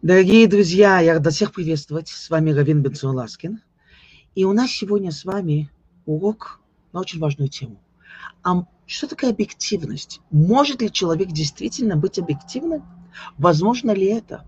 Дорогие друзья, я рада всех приветствовать. С вами Равин Бенсон Ласкин. И у нас сегодня с вами урок на очень важную тему. А что такое объективность? Может ли человек действительно быть объективным? Возможно ли это?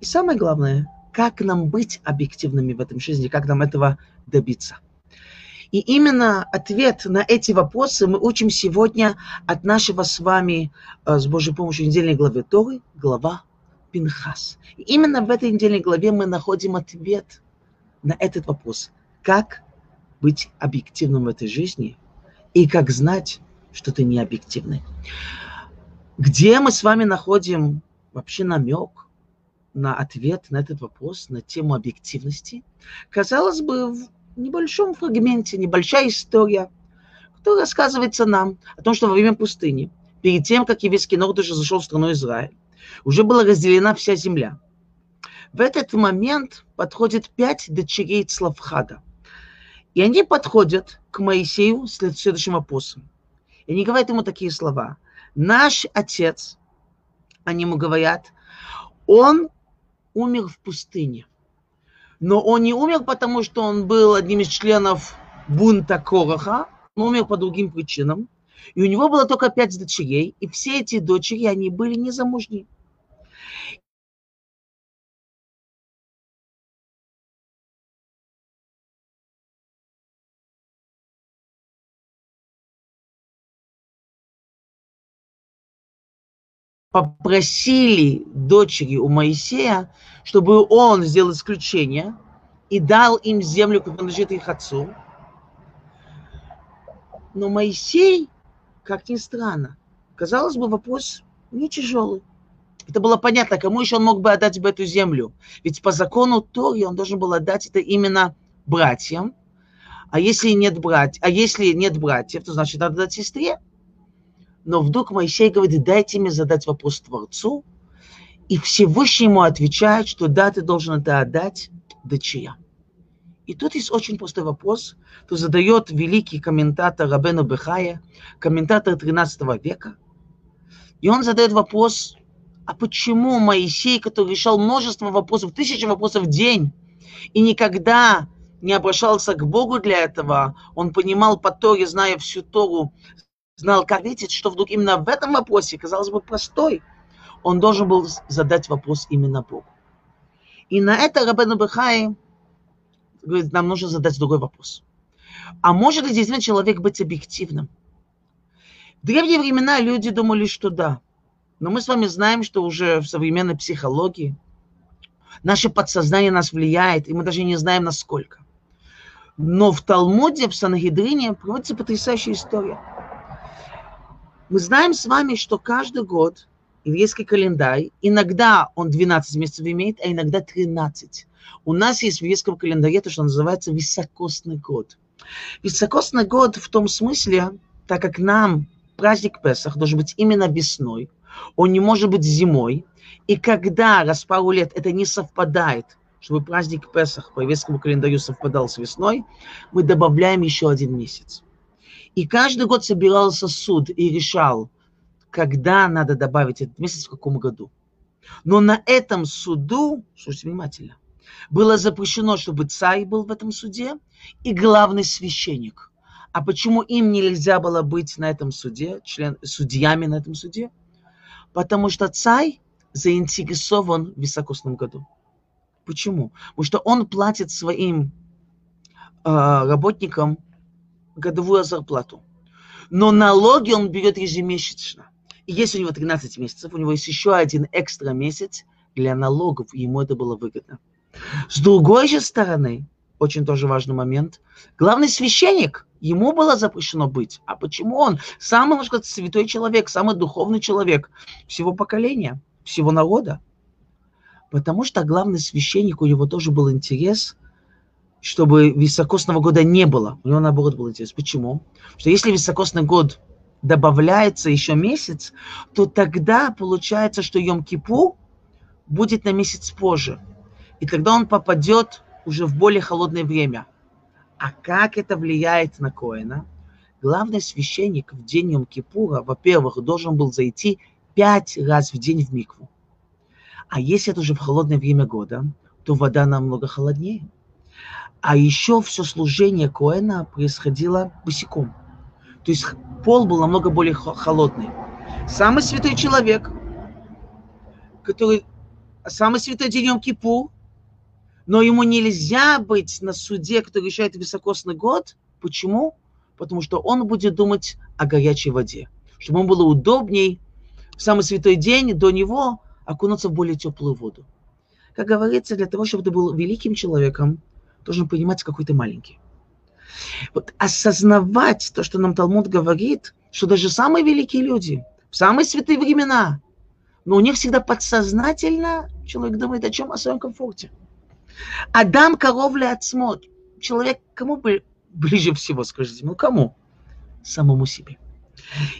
И самое главное, как нам быть объективными в этом жизни, как нам этого добиться? И именно ответ на эти вопросы мы учим сегодня от нашего с вами, э, с Божьей помощью, недельной главы Торы, глава Пинхас. И именно в этой недельной главе мы находим ответ на этот вопрос. Как быть объективным в этой жизни и как знать, что ты не объективный. Где мы с вами находим вообще намек на ответ на этот вопрос, на тему объективности? Казалось бы, в небольшом фрагменте, небольшая история, которая рассказывается нам о том, что во время пустыни, перед тем, как еврейский народ уже зашел в страну Израиль, уже была разделена вся земля. В этот момент подходит пять дочерей Цлавхада. И они подходят к Моисею с следующим вопросом. И они говорят ему такие слова. Наш отец, они ему говорят, он умер в пустыне. Но он не умер, потому что он был одним из членов бунта Короха, он умер по другим причинам. И у него было только пять дочерей, и все эти дочери, они были незамужние. попросили дочери у Моисея, чтобы он сделал исключение и дал им землю, которая принадлежит их отцу. Но Моисей, как ни странно, казалось бы, вопрос не тяжелый. Это было понятно, кому еще он мог бы отдать бы эту землю. Ведь по закону Тори он должен был отдать это именно братьям. А если нет брать, а если нет братьев, то значит надо дать сестре. Но вдруг Моисей говорит, дайте мне задать вопрос Творцу. И Всевышний ему отвечает, что да, ты должен это отдать дочерям. И тут есть очень простой вопрос, то задает великий комментатор Рабену Бехая, комментатор 13 века. И он задает вопрос, а почему Моисей, который решал множество вопросов, тысячи вопросов в день, и никогда не обращался к Богу для этого, он понимал по Торе, зная всю Тору, знал, как ответить, что вдруг именно в этом вопросе, казалось бы, простой, он должен был задать вопрос именно Богу. И на это Рабен Бахай говорит, нам нужно задать другой вопрос. А может ли действительно человек быть объективным? В древние времена люди думали, что да. Но мы с вами знаем, что уже в современной психологии наше подсознание нас влияет, и мы даже не знаем, насколько. Но в Талмуде, в Сангидрине проводится потрясающая история – мы знаем с вами, что каждый год еврейский календарь, иногда он 12 месяцев имеет, а иногда 13. У нас есть в еврейском календаре то, что называется високосный год. Високосный год в том смысле, так как нам праздник Песах должен быть именно весной, он не может быть зимой, и когда раз пару лет это не совпадает, чтобы праздник Песах по еврейскому календарю совпадал с весной, мы добавляем еще один месяц. И каждый год собирался суд и решал, когда надо добавить этот месяц, в каком году. Но на этом суду, слушайте внимательно, было запрещено, чтобы царь был в этом суде и главный священник. А почему им нельзя было быть на этом суде, член, судьями на этом суде? Потому что царь заинтересован в високосном году. Почему? Потому что он платит своим э, работникам годовую зарплату. Но налоги он берет ежемесячно. И если у него 13 месяцев, у него есть еще один экстра месяц для налогов, и ему это было выгодно. С другой же стороны, очень тоже важный момент, главный священник, ему было запрещено быть. А почему он? Самый, можно сказать, святой человек, самый духовный человек всего поколения, всего народа. Потому что главный священник, у него тоже был интерес чтобы високосного года не было. У него наоборот был интерес. Почему? Потому что если високосный год добавляется еще месяц, то тогда получается, что Йом-Кипу будет на месяц позже. И тогда он попадет уже в более холодное время. А как это влияет на Коэна? Главный священник в день Йом-Кипура, во-первых, должен был зайти пять раз в день в микву. А если это уже в холодное время года, то вода намного холоднее. А еще все служение Коэна происходило босиком. То есть пол был намного более холодный. Самый святой человек, который самый святой день Йом Кипур, но ему нельзя быть на суде, который решает високосный год. Почему? Потому что он будет думать о горячей воде. Чтобы ему было удобней в самый святой день до него окунуться в более теплую воду. Как говорится, для того, чтобы ты был великим человеком, должен понимать, какой ты маленький. Вот осознавать то, что нам Талмуд говорит, что даже самые великие люди в самые святые времена, но у них всегда подсознательно человек думает о чем? О своем комфорте. Адам коровля отсмот. Человек кому бы ближе всего, скажите, ну кому? Самому себе.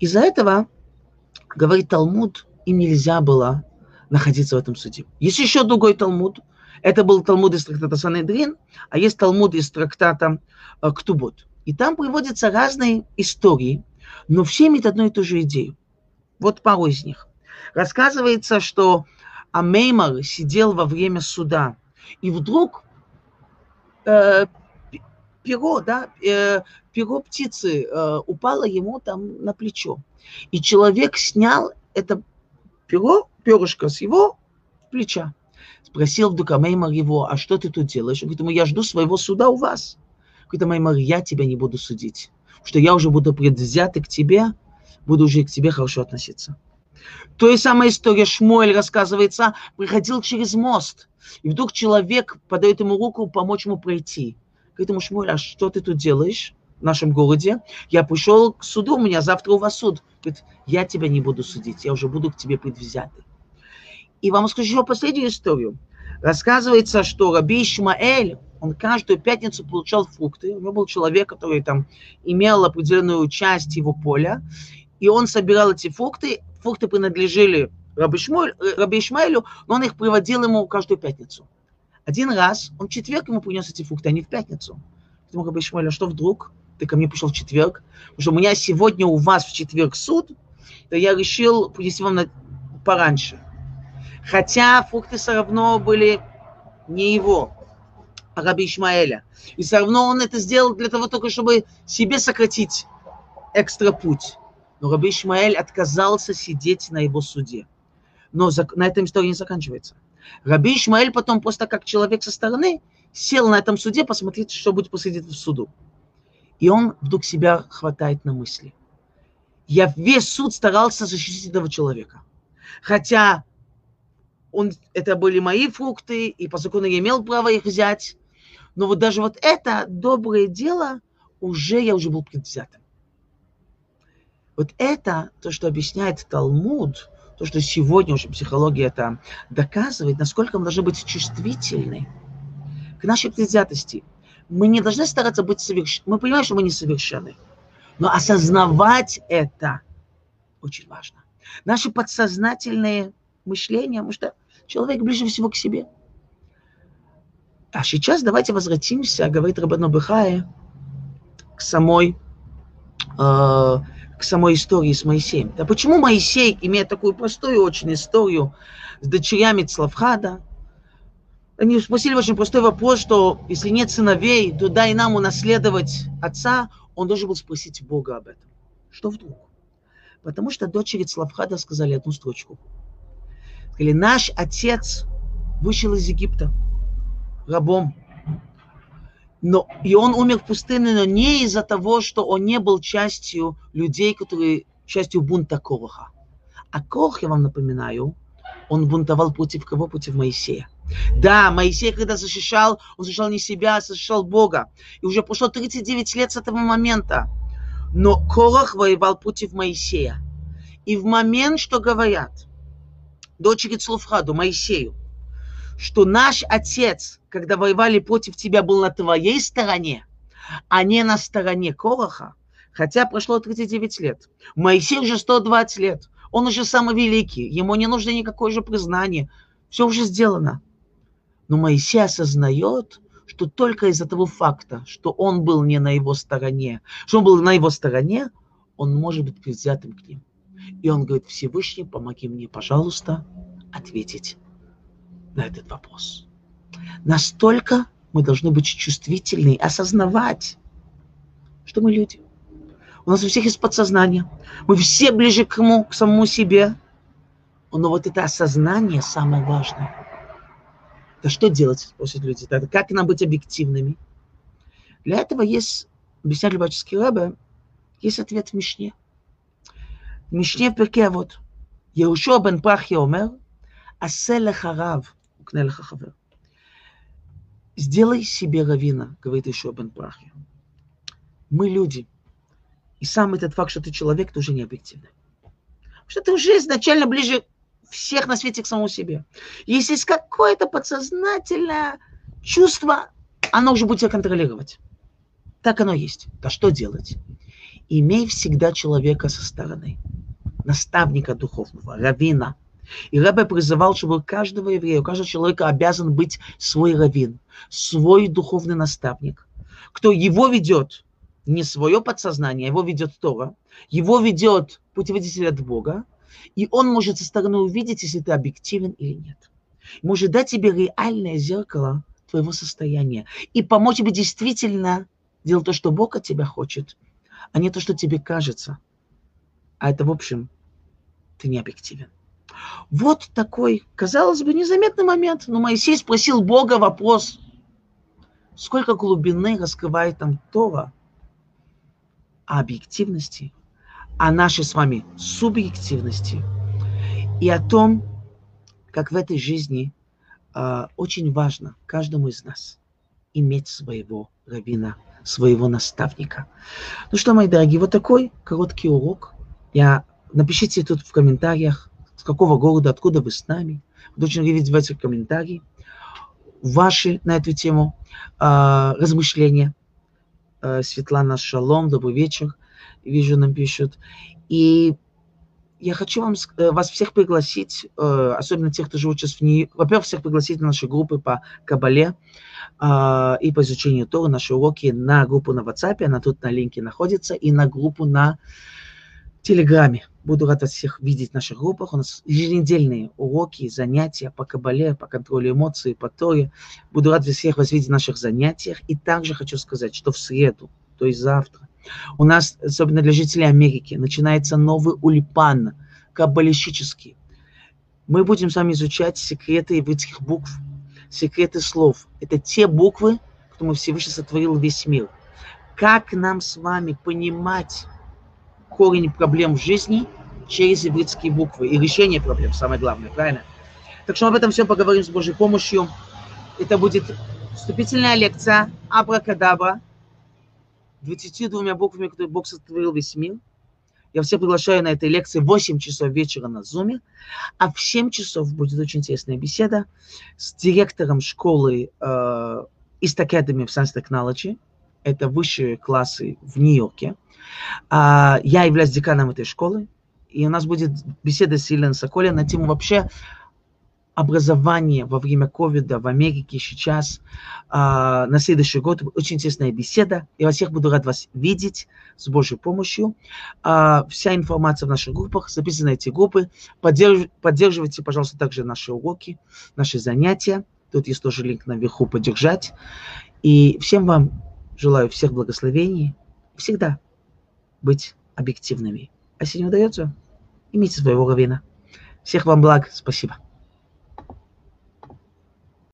Из-за этого, говорит Талмуд, им нельзя было находиться в этом суде. Есть еще другой Талмуд. Это был Талмуд из трактата Санедрин, а есть Талмуд из трактата э, Ктубот. И там приводятся разные истории, но все имеют одну и ту же идею. Вот пару из них. Рассказывается, что Амеймар сидел во время суда, и вдруг э, перо, да, э, перо птицы э, упало ему там на плечо. И человек снял это перо, перышко с его плеча. Спросил вдруг Амеймар его, а что ты тут делаешь? Он говорит ему, я жду своего суда у вас. Говорит Амеймар, я тебя не буду судить, что я уже буду предвзятый к тебе, буду уже к тебе хорошо относиться. То и самая история Шмуэль рассказывается, приходил через мост, и вдруг человек подает ему руку помочь ему пройти. Говорит ему, Шмуэль, а что ты тут делаешь в нашем городе? Я пришел к суду, у меня завтра у вас суд. Говорит, я тебя не буду судить, я уже буду к тебе предвзятый. И вам скажу еще последнюю историю. Рассказывается, что Раби Ишмаэль, он каждую пятницу получал фрукты. У него был человек, который там имел определенную часть его поля, и он собирал эти фрукты. Фрукты принадлежали Раби, Шмуэль, Раби Ишмаэлю, но он их приводил ему каждую пятницу. Один раз он в четверг ему принес эти фрукты, а не в пятницу. Ему Раби Ишмаэль, а что вдруг? Ты ко мне пришел в четверг? Потому что у меня сегодня у вас в четверг суд, я решил принести вам на... пораньше. Хотя фрукты все равно были не его, а Раби Ишмаэля. И все равно он это сделал для того только, чтобы себе сократить экстра путь. Но Раби Ишмаэль отказался сидеть на его суде. Но на этом история не заканчивается. Раби Ишмаэль потом, просто как человек со стороны, сел на этом суде посмотреть, что будет посадить в суду. И он вдруг себя хватает на мысли. Я весь суд старался защитить этого человека. Хотя он, это были мои фрукты, и по закону я имел право их взять. Но вот даже вот это доброе дело, уже я уже был предвзятым. Вот это то, что объясняет Талмуд, то, что сегодня уже психология это доказывает, насколько мы должны быть чувствительны к нашей предвзятости. Мы не должны стараться быть совершенными. Мы понимаем, что мы несовершенны. Но осознавать это очень важно. Наши подсознательные мышления, потому что человек ближе всего к себе. А сейчас давайте возвратимся, говорит Рабану Бехае, к самой э, к самой истории с Моисеем. Да почему Моисей, имея такую простую очень историю с дочерями Цлавхада, они спросили очень простой вопрос, что если нет сыновей, то дай нам унаследовать отца, он должен был спросить Бога об этом. Что вдруг? Потому что дочери Цлавхада сказали одну строчку. Сказали, наш отец вышел из Египта рабом, но, и он умер в пустыне, но не из-за того, что он не был частью людей, которые частью бунта Короха. А Корох, я вам напоминаю, он бунтовал против кого? Против Моисея. Да, Моисей, когда защищал, он защищал не себя, а защищал Бога. И уже прошло 39 лет с этого момента. Но Корах воевал против Моисея. И в момент, что говорят дочери Цлуфхаду, Моисею, что наш отец, когда воевали против тебя, был на твоей стороне, а не на стороне Короха, хотя прошло 39 лет. Моисей уже 120 лет. Он уже самый великий. Ему не нужно никакое же признание. Все уже сделано. Но Моисей осознает, что только из-за того факта, что он был не на его стороне, что он был на его стороне, он может быть предвзятым к ним. И он говорит, Всевышний, помоги мне, пожалуйста, ответить на этот вопрос. Настолько мы должны быть чувствительны, осознавать, что мы люди. У нас у всех есть подсознание. Мы все ближе к, кому, к самому себе. Но вот это осознание самое важное. Это что делать, спросят люди. Это как нам быть объективными? Для этого есть, объясняет Любаческий Рэбе, есть ответ в Мишне. В Мишне в перке вот. יהושע בן פרחיה אומר, עשה לך רב, וקנה לך חבר. Сделай себе равина, говорит еще Бен Прахия. Мы люди. И сам этот факт, что ты человек, тоже не объективный. Что ты уже изначально ближе всех на свете к самому себе. Если есть какое-то подсознательное чувство, оно уже будет себя контролировать. Так оно есть. Да что делать? Имей всегда человека со стороны. Наставника духовного, равина. И Рэбе призывал, чтобы каждого еврея, у каждого человека обязан быть свой равин, свой духовный наставник, кто его ведет, не свое подсознание, его ведет Тора, его ведет путеводитель от Бога, и он может со стороны увидеть, если ты объективен или нет. Может дать тебе реальное зеркало твоего состояния и помочь тебе действительно делать то, что Бог от тебя хочет, а не то, что тебе кажется. А это, в общем, ты не объективен. Вот такой, казалось бы, незаметный момент. Но Моисей спросил Бога вопрос, сколько глубины раскрывает там Тора о объективности, о нашей с вами субъективности и о том, как в этой жизни э, очень важно каждому из нас иметь своего равина, своего наставника. Ну что, мои дорогие, вот такой короткий урок. Я напишите тут в комментариях, с какого города, откуда вы с нами. Очень видеть в этих комментариях ваши на эту тему э, размышления. Э, Светлана Шалом, добрый вечер. Вижу, нам пишут. И я хочу вам, э, вас всех пригласить, э, особенно тех, кто живет сейчас в ней, во-первых, всех пригласить на наши группы по Кабале э, и по изучению Тора, наши уроки на группу на WhatsApp, она тут на линке находится, и на группу на Телеграме. Буду рад вас всех видеть в наших группах. У нас еженедельные уроки, занятия по кабале, по контролю эмоций, по торе. Буду рад всех вас видеть в наших занятиях. И также хочу сказать, что в среду, то есть завтра, у нас, особенно для жителей Америки, начинается новый ульпан, каббалистический. Мы будем с вами изучать секреты еврейских букв, секреты слов. Это те буквы, которые Всевышний сотворил весь мир. Как нам с вами понимать корень проблем в жизни через еврейские буквы и решение проблем, самое главное, правильно? Так что об этом все поговорим с Божьей помощью. Это будет вступительная лекция Абракадабра, 22 буквами, которые Бог сотворил весь мир. Я всех приглашаю на этой лекции в 8 часов вечера на Зуме. А в 7 часов будет очень интересная беседа с директором школы э, East Academy в Science Technology. Это высшие классы в Нью-Йорке. А, я являюсь деканом этой школы, и у нас будет беседа с Еленой Соколей на тему вообще образования во время ковида в Америке сейчас а, на следующий год. Очень интересная беседа. Я всех буду рад вас видеть с Божьей помощью. А, вся информация в наших группах, записаны эти группы. Поддерж, поддерживайте, пожалуйста, также наши уроки, наши занятия. Тут есть тоже линк наверху «Поддержать». И всем вам желаю всех благословений. Всегда быть объективными. А если не удается, имейте своего равина. Всех вам благ. Спасибо.